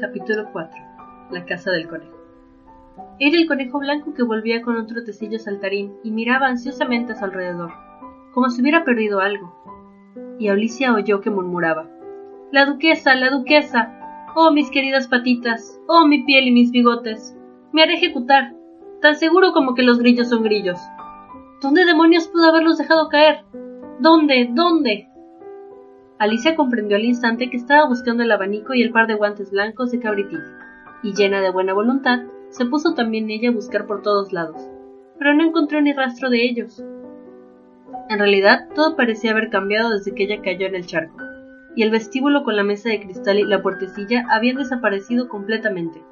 Capítulo 4. La casa del conejo. Era el conejo blanco que volvía con un trotecillo saltarín y miraba ansiosamente a su alrededor, como si hubiera perdido algo. Y Alicia oyó que murmuraba: La duquesa, la duquesa. Oh, mis queridas patitas. Oh, mi piel y mis bigotes. Me haré ejecutar, tan seguro como que los grillos son grillos. ¿Dónde demonios pudo haberlos dejado caer? ¿Dónde? ¿Dónde? Alicia comprendió al instante que estaba buscando el abanico y el par de guantes blancos de cabritilla, y llena de buena voluntad, se puso también ella a buscar por todos lados, pero no encontró ni rastro de ellos. En realidad, todo parecía haber cambiado desde que ella cayó en el charco, y el vestíbulo con la mesa de cristal y la puertecilla habían desaparecido completamente.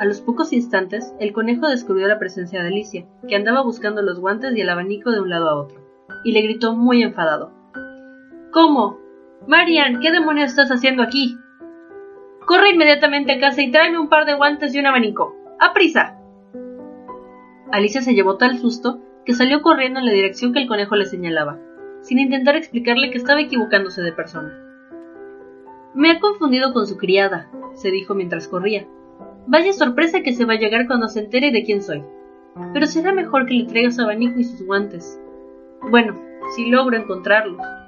A los pocos instantes, el conejo descubrió la presencia de Alicia, que andaba buscando los guantes y el abanico de un lado a otro, y le gritó muy enfadado. ¿Cómo? Marian, ¿qué demonios estás haciendo aquí? Corre inmediatamente a casa y tráeme un par de guantes y un abanico. ¡A prisa! Alicia se llevó tal susto que salió corriendo en la dirección que el conejo le señalaba, sin intentar explicarle que estaba equivocándose de persona. Me ha confundido con su criada, se dijo mientras corría. Vaya sorpresa que se va a llegar cuando se entere de quién soy. Pero será mejor que le traiga su abanico y sus guantes. Bueno, si logro encontrarlos.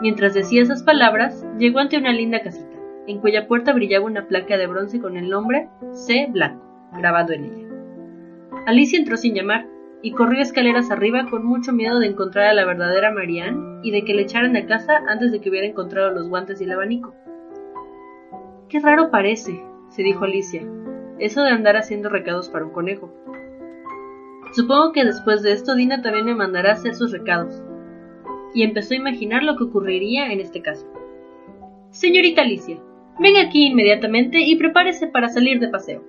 Mientras decía esas palabras, llegó ante una linda casita, en cuya puerta brillaba una placa de bronce con el nombre C. Blanco, grabado en ella. Alicia entró sin llamar, y corrió escaleras arriba con mucho miedo de encontrar a la verdadera Marianne y de que le echaran a casa antes de que hubiera encontrado los guantes y el abanico. Qué raro parece, se dijo Alicia, eso de andar haciendo recados para un conejo. Supongo que después de esto Dina también me mandará hacer sus recados, y empezó a imaginar lo que ocurriría en este caso. Señorita Alicia, venga aquí inmediatamente y prepárese para salir de paseo,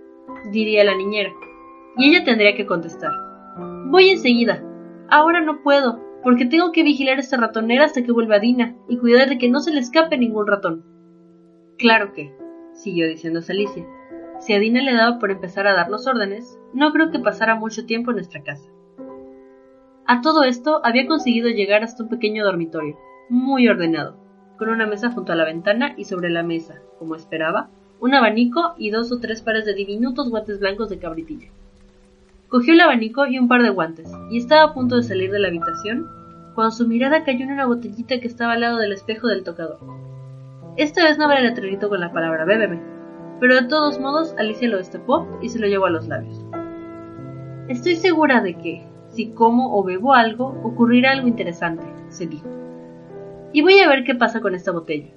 diría la niñera, y ella tendría que contestar. Voy enseguida. Ahora no puedo, porque tengo que vigilar a esta ratonera hasta que vuelva Dina y cuidar de que no se le escape ningún ratón. Claro que, siguió diciendo Alicia, si a Dina le daba por empezar a darnos órdenes, no creo que pasara mucho tiempo en nuestra casa. A todo esto había conseguido llegar hasta un pequeño dormitorio, muy ordenado, con una mesa junto a la ventana y sobre la mesa, como esperaba, un abanico y dos o tres pares de diminutos guantes blancos de cabritilla. Cogió el abanico y un par de guantes, y estaba a punto de salir de la habitación, cuando su mirada cayó en una botellita que estaba al lado del espejo del tocador. Esta vez no habrá el con la palabra bébeme, pero de todos modos Alicia lo destapó y se lo llevó a los labios. Estoy segura de que, si como o bebo algo, ocurrirá algo interesante, se dijo. Y voy a ver qué pasa con esta botella.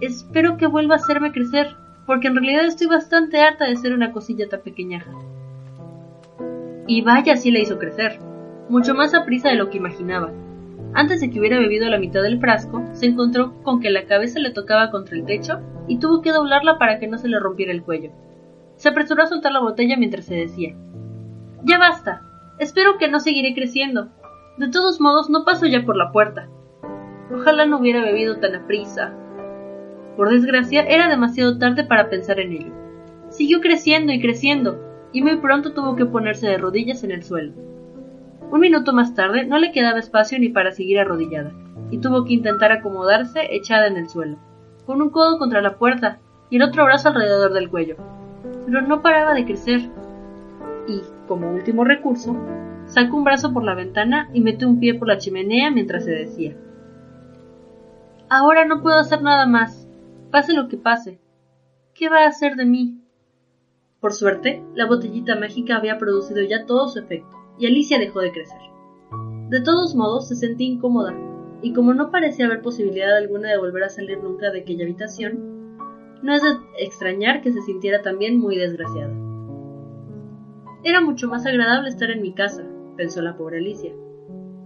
Espero que vuelva a hacerme crecer, porque en realidad estoy bastante harta de ser una cosilla tan pequeñaja. Y vaya si la hizo crecer, mucho más a prisa de lo que imaginaba. Antes de que hubiera bebido la mitad del frasco, se encontró con que la cabeza le tocaba contra el techo y tuvo que doblarla para que no se le rompiera el cuello. Se apresuró a soltar la botella mientras se decía Ya basta, Espero que no seguiré creciendo. De todos modos, no paso ya por la puerta. Ojalá no hubiera bebido tan a. Por desgracia, era demasiado tarde para pensar en ello. Siguió creciendo y creciendo, y muy pronto tuvo que ponerse de rodillas en el suelo. Un minuto más tarde no le quedaba espacio ni para seguir arrodillada, y tuvo que intentar acomodarse echada en el suelo, con un codo contra la puerta y el otro brazo alrededor del cuello. Pero no paraba de crecer, y, como último recurso, sacó un brazo por la ventana y metió un pie por la chimenea mientras se decía Ahora no puedo hacer nada más. Pase lo que pase. ¿Qué va a hacer de mí? Por suerte, la botellita mágica había producido ya todo su efecto, y Alicia dejó de crecer. De todos modos, se sentía incómoda, y como no parecía haber posibilidad alguna de volver a salir nunca de aquella habitación, no es de extrañar que se sintiera también muy desgraciada. Era mucho más agradable estar en mi casa, pensó la pobre Alicia.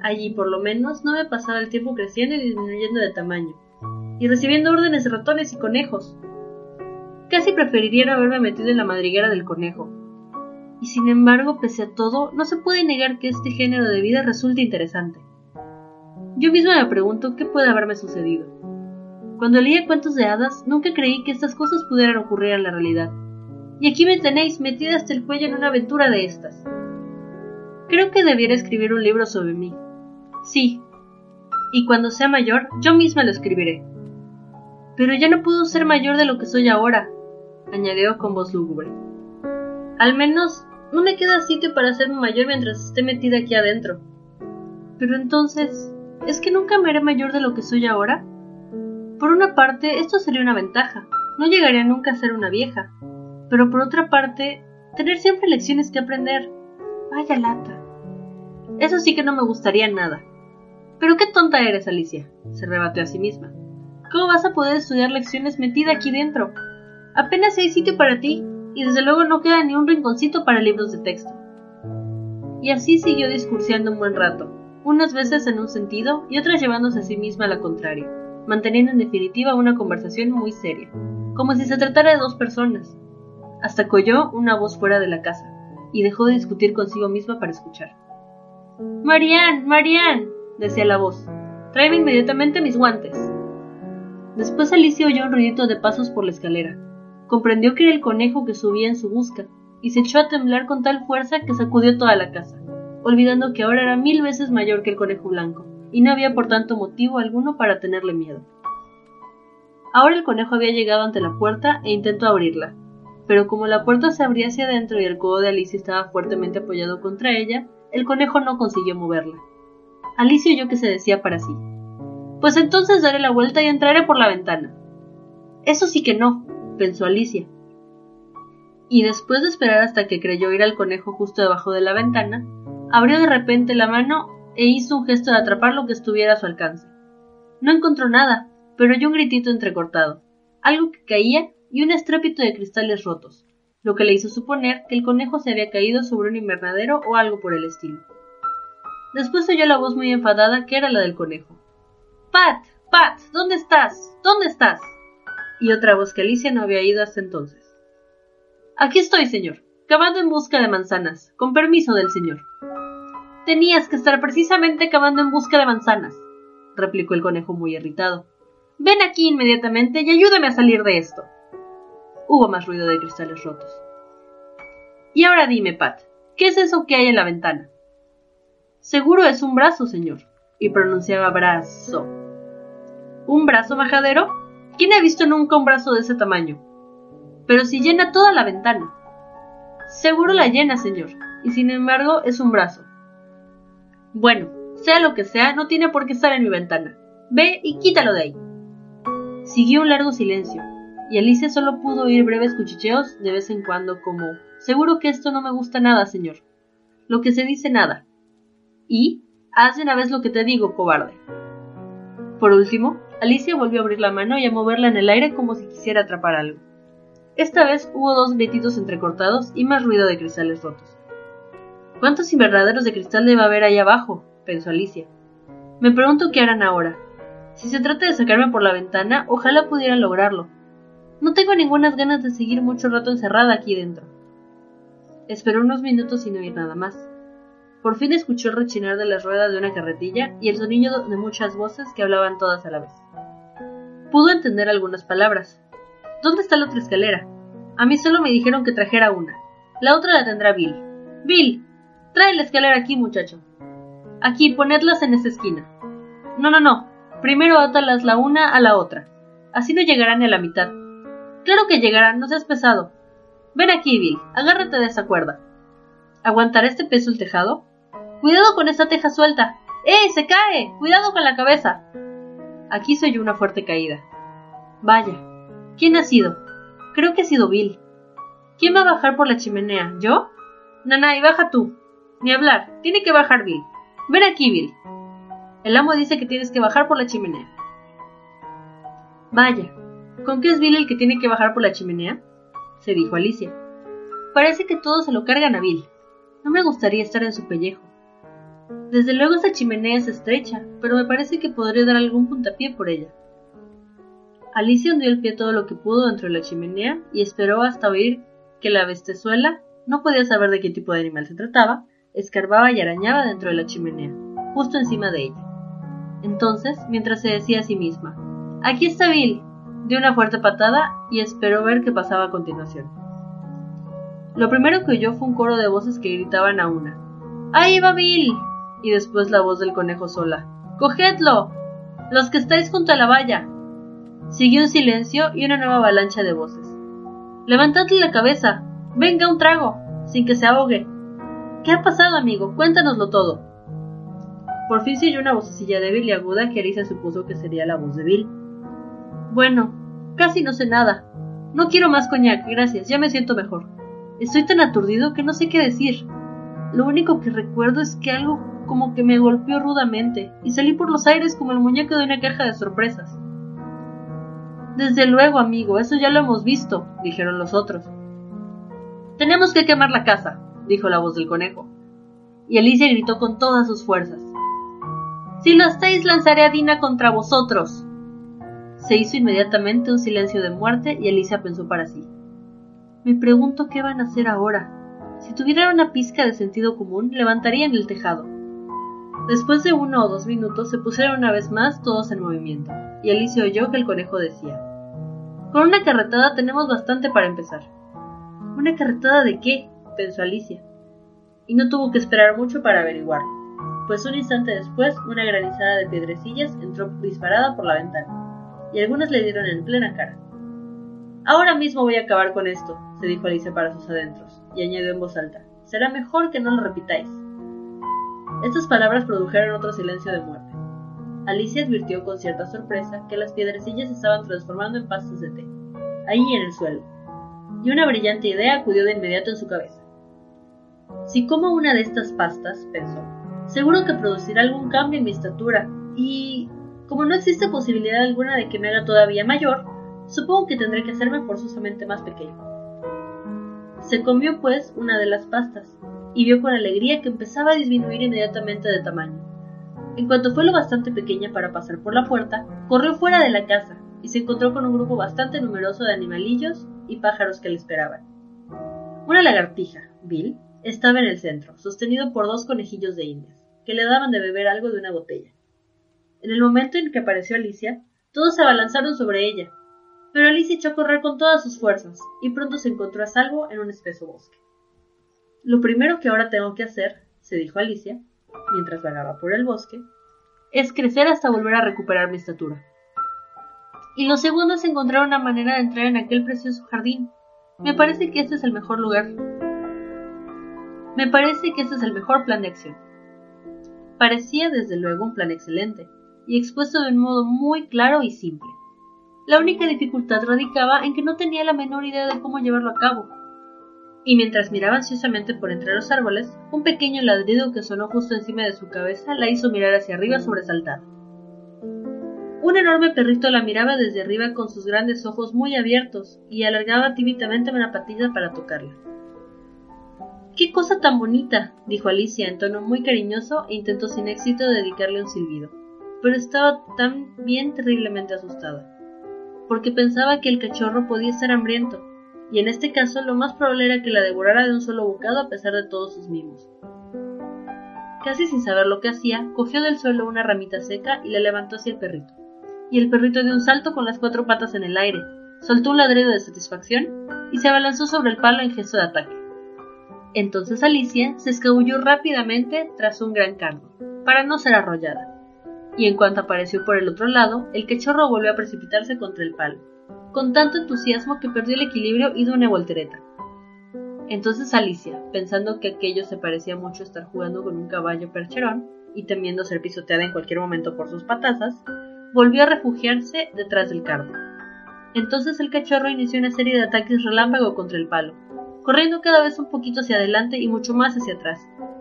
Allí, por lo menos, no me pasaba el tiempo creciendo y disminuyendo de tamaño, y recibiendo órdenes de ratones y conejos. casi preferiría haberme metido en la madriguera del conejo. Y sin embargo, pese a todo, no se puede negar que este género de vida resulte interesante. Yo misma me pregunto qué puede haberme sucedido. Cuando leía cuentos de hadas, nunca creí que estas cosas pudieran ocurrir en la realidad. Y aquí me tenéis metida hasta el cuello en una aventura de estas. Creo que debiera escribir un libro sobre mí. Sí. Y cuando sea mayor, yo misma lo escribiré. Pero ya no puedo ser mayor de lo que soy ahora, añadió con voz lúgubre. Al menos no me queda sitio para hacerme mayor mientras esté metida aquí adentro. Pero entonces, ¿es que nunca me haré mayor de lo que soy ahora? Por una parte, esto sería una ventaja. No llegaría nunca a ser una vieja. Pero por otra parte, tener siempre lecciones que aprender. Vaya lata. Eso sí que no me gustaría nada. Pero qué tonta eres, Alicia, se rebatió a sí misma. ¿Cómo vas a poder estudiar lecciones metida aquí dentro? Apenas hay sitio para ti, y desde luego no queda ni un rinconcito para libros de texto. Y así siguió discursiando un buen rato, unas veces en un sentido y otras llevándose a sí misma a la contraria, manteniendo en definitiva una conversación muy seria, como si se tratara de dos personas, hasta que oyó una voz fuera de la casa, y dejó de discutir consigo misma para escuchar. Marianne, Marianne, decía la voz, tráeme inmediatamente mis guantes. Después Alicia oyó un ruidito de pasos por la escalera. Comprendió que era el conejo que subía en su busca, y se echó a temblar con tal fuerza que sacudió toda la casa, olvidando que ahora era mil veces mayor que el conejo blanco, y no había por tanto motivo alguno para tenerle miedo. Ahora el conejo había llegado ante la puerta e intentó abrirla, pero como la puerta se abría hacia adentro y el codo de Alicia estaba fuertemente apoyado contra ella, el conejo no consiguió moverla. Alicia oyó que se decía para sí. Pues entonces daré la vuelta y entraré por la ventana. Eso sí que no, pensó Alicia. Y después de esperar hasta que creyó ir al conejo justo debajo de la ventana, abrió de repente la mano e hizo un gesto de atrapar lo que estuviera a su alcance. No encontró nada, pero oyó un gritito entrecortado, algo que caía y un estrépito de cristales rotos, lo que le hizo suponer que el conejo se había caído sobre un invernadero o algo por el estilo. Después oyó la voz muy enfadada que era la del conejo. Pat, Pat, ¿dónde estás? ¿Dónde estás? Y otra voz que Alicia no había oído hasta entonces. Aquí estoy, señor, cavando en busca de manzanas, con permiso del señor. Tenías que estar precisamente cavando en busca de manzanas, replicó el conejo muy irritado. Ven aquí inmediatamente y ayúdame a salir de esto. Hubo más ruido de cristales rotos. Y ahora dime, Pat, ¿qué es eso que hay en la ventana? Seguro es un brazo, señor, y pronunciaba brazo. ¿Un brazo majadero? ¿Quién ha visto nunca un brazo de ese tamaño? Pero si llena toda la ventana. Seguro la llena, señor, y sin embargo es un brazo. Bueno, sea lo que sea, no tiene por qué estar en mi ventana. Ve y quítalo de ahí. Siguió un largo silencio, y Alicia solo pudo oír breves cuchicheos de vez en cuando como Seguro que esto no me gusta nada, señor. Lo que se dice nada. Y haz de una vez lo que te digo, cobarde. Por último, Alicia volvió a abrir la mano y a moverla en el aire como si quisiera atrapar algo. Esta vez hubo dos grititos entrecortados y más ruido de cristales rotos. ¿Cuántos invernaderos de cristal debe haber ahí abajo? pensó Alicia. Me pregunto qué harán ahora. Si se trata de sacarme por la ventana, ojalá pudieran lograrlo. No tengo ninguna ganas de seguir mucho rato encerrada aquí dentro. Esperó unos minutos sin oír nada más. Por fin escuchó el rechinar de las ruedas de una carretilla y el sonido de muchas voces que hablaban todas a la vez. Pudo entender algunas palabras. ¿Dónde está la otra escalera? A mí solo me dijeron que trajera una. La otra la tendrá Bill. Bill, trae la escalera aquí, muchacho. Aquí, ponedlas en esa esquina. No, no, no. Primero átalas la una a la otra. Así no llegarán a la mitad. Claro que llegarán, no seas pesado. Ven aquí, Bill, agárrate de esa cuerda. ¿Aguantará este peso el tejado? Cuidado con esa teja suelta. ¡Eh! ¡Se cae! ¡Cuidado con la cabeza! Aquí soy una fuerte caída. Vaya. ¿Quién ha sido? Creo que ha sido Bill. ¿Quién va a bajar por la chimenea? ¿Yo? Nanay, baja tú. Ni hablar. Tiene que bajar Bill. Ven aquí, Bill. El amo dice que tienes que bajar por la chimenea. Vaya. ¿Con qué es Bill el que tiene que bajar por la chimenea? se dijo Alicia. Parece que todos se lo cargan a Bill. No me gustaría estar en su pellejo. Desde luego esa chimenea es estrecha, pero me parece que podré dar algún puntapié por ella. Alicia hundió el pie todo lo que pudo dentro de la chimenea y esperó hasta oír que la bestezuela, no podía saber de qué tipo de animal se trataba, escarbaba y arañaba dentro de la chimenea, justo encima de ella. Entonces, mientras se decía a sí misma, Aquí está Bill, dio una fuerte patada y esperó ver qué pasaba a continuación. Lo primero que oyó fue un coro de voces que gritaban a una. ¡Ahí va Bill! Y después la voz del conejo sola. ¡Cogedlo! Los que estáis junto a la valla. Siguió un silencio y una nueva avalancha de voces. Levantadle la cabeza. Venga un trago, sin que se ahogue. ¿Qué ha pasado, amigo? Cuéntanoslo todo. Por fin se oyó una vocecilla débil y aguda que Alicia supuso que sería la voz de Bill. Bueno, casi no sé nada. No quiero más coñac, gracias, ya me siento mejor. Estoy tan aturdido que no sé qué decir. Lo único que recuerdo es que algo como que me golpeó rudamente y salí por los aires como el muñeco de una caja de sorpresas. Desde luego, amigo, eso ya lo hemos visto, dijeron los otros. Tenemos que quemar la casa, dijo la voz del conejo. Y Alicia gritó con todas sus fuerzas. Si lo estáis, lanzaré a Dina contra vosotros. Se hizo inmediatamente un silencio de muerte y Alicia pensó para sí. Me pregunto qué van a hacer ahora. Si tuvieran una pizca de sentido común, levantarían el tejado. Después de uno o dos minutos se pusieron una vez más todos en movimiento, y Alicia oyó que el conejo decía Con una carretada tenemos bastante para empezar. ¿Una carretada de qué? pensó Alicia. Y no tuvo que esperar mucho para averiguarlo, pues un instante después una granizada de piedrecillas entró disparada por la ventana, y algunas le dieron en plena cara. Ahora mismo voy a acabar con esto, se dijo Alicia para sus adentros, y añadió en voz alta. Será mejor que no lo repitáis. Estas palabras produjeron otro silencio de muerte. Alicia advirtió con cierta sorpresa que las piedrecillas se estaban transformando en pastas de té, ahí en el suelo, y una brillante idea acudió de inmediato en su cabeza. Si como una de estas pastas, pensó, seguro que producirá algún cambio en mi estatura, y como no existe posibilidad alguna de que me haga todavía mayor, supongo que tendré que hacerme forzosamente más pequeño. Se comió, pues, una de las pastas, y vio con alegría que empezaba a disminuir inmediatamente de tamaño. En cuanto fue lo bastante pequeña para pasar por la puerta, corrió fuera de la casa y se encontró con un grupo bastante numeroso de animalillos y pájaros que le esperaban. Una lagartija, Bill, estaba en el centro, sostenido por dos conejillos de indias, que le daban de beber algo de una botella. En el momento en que apareció Alicia, todos se abalanzaron sobre ella, pero Alicia echó a correr con todas sus fuerzas y pronto se encontró a salvo en un espeso bosque. Lo primero que ahora tengo que hacer, se dijo Alicia, mientras vagaba por el bosque, es crecer hasta volver a recuperar mi estatura. Y lo segundo es encontrar una manera de entrar en aquel precioso jardín. Me parece que este es el mejor lugar. Me parece que este es el mejor plan de acción. Parecía desde luego un plan excelente, y expuesto de un modo muy claro y simple. La única dificultad radicaba en que no tenía la menor idea de cómo llevarlo a cabo, y mientras miraba ansiosamente por entre los árboles, un pequeño ladrido que sonó justo encima de su cabeza la hizo mirar hacia arriba sobresaltada. Un enorme perrito la miraba desde arriba con sus grandes ojos muy abiertos y alargaba tímidamente una patilla para tocarla. ¡Qué cosa tan bonita! dijo Alicia en tono muy cariñoso e intentó sin éxito dedicarle un silbido, pero estaba tan bien terriblemente asustada, porque pensaba que el cachorro podía estar hambriento y en este caso lo más probable era que la devorara de un solo bocado a pesar de todos sus mimos. Casi sin saber lo que hacía, cogió del suelo una ramita seca y la levantó hacia el perrito. Y el perrito dio un salto con las cuatro patas en el aire, soltó un ladrido de satisfacción y se abalanzó sobre el palo en gesto de ataque. Entonces Alicia se escabulló rápidamente tras un gran cardo, para no ser arrollada. Y en cuanto apareció por el otro lado, el cachorro volvió a precipitarse contra el palo, con tanto entusiasmo que perdió el equilibrio y dio una voltereta. Entonces Alicia, pensando que aquello se parecía mucho a estar jugando con un caballo percherón y temiendo ser pisoteada en cualquier momento por sus patazas, volvió a refugiarse detrás del carro. Entonces el cachorro inició una serie de ataques relámpago contra el palo, corriendo cada vez un poquito hacia adelante y mucho más hacia atrás,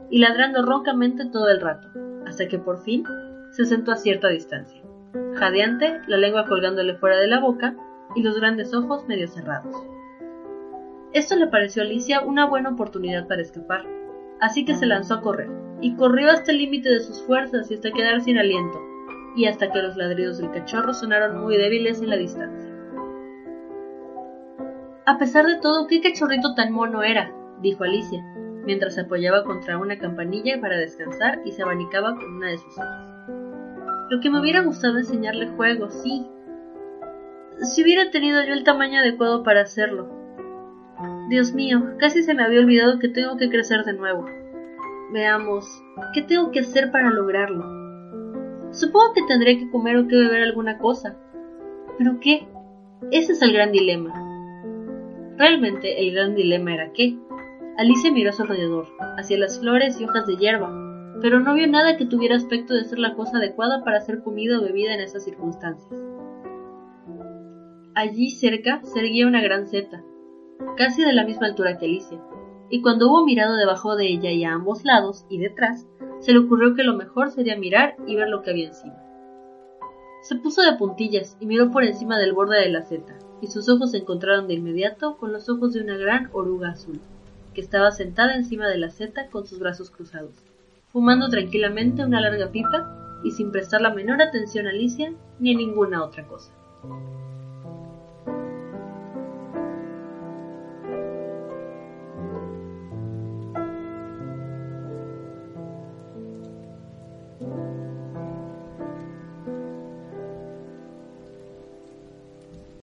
y ladrando roncamente todo el rato, hasta que por fin se sentó a cierta distancia, jadeante, la lengua colgándole fuera de la boca, y los grandes ojos medio cerrados. Esto le pareció a Alicia una buena oportunidad para escapar, así que se lanzó a correr, y corrió hasta el límite de sus fuerzas y hasta quedar sin aliento, y hasta que los ladridos del cachorro sonaron muy débiles en la distancia. A pesar de todo, qué cachorrito tan mono era, dijo Alicia, mientras se apoyaba contra una campanilla para descansar y se abanicaba con una de sus hojas. Lo que me hubiera gustado enseñarle juegos, sí. Si hubiera tenido yo el tamaño adecuado para hacerlo. Dios mío, casi se me había olvidado que tengo que crecer de nuevo. Veamos, ¿qué tengo que hacer para lograrlo? Supongo que tendré que comer o que beber alguna cosa. ¿Pero qué? Ese es el gran dilema. Realmente el gran dilema era qué. Alicia miró a su alrededor, hacia las flores y hojas de hierba, pero no vio nada que tuviera aspecto de ser la cosa adecuada para ser comida o bebida en esas circunstancias. Allí cerca se erguía una gran seta, casi de la misma altura que Alicia, y cuando hubo mirado debajo de ella y a ambos lados y detrás, se le ocurrió que lo mejor sería mirar y ver lo que había encima. Se puso de puntillas y miró por encima del borde de la seta, y sus ojos se encontraron de inmediato con los ojos de una gran oruga azul, que estaba sentada encima de la seta con sus brazos cruzados, fumando tranquilamente una larga pipa y sin prestar la menor atención a Alicia ni a ninguna otra cosa.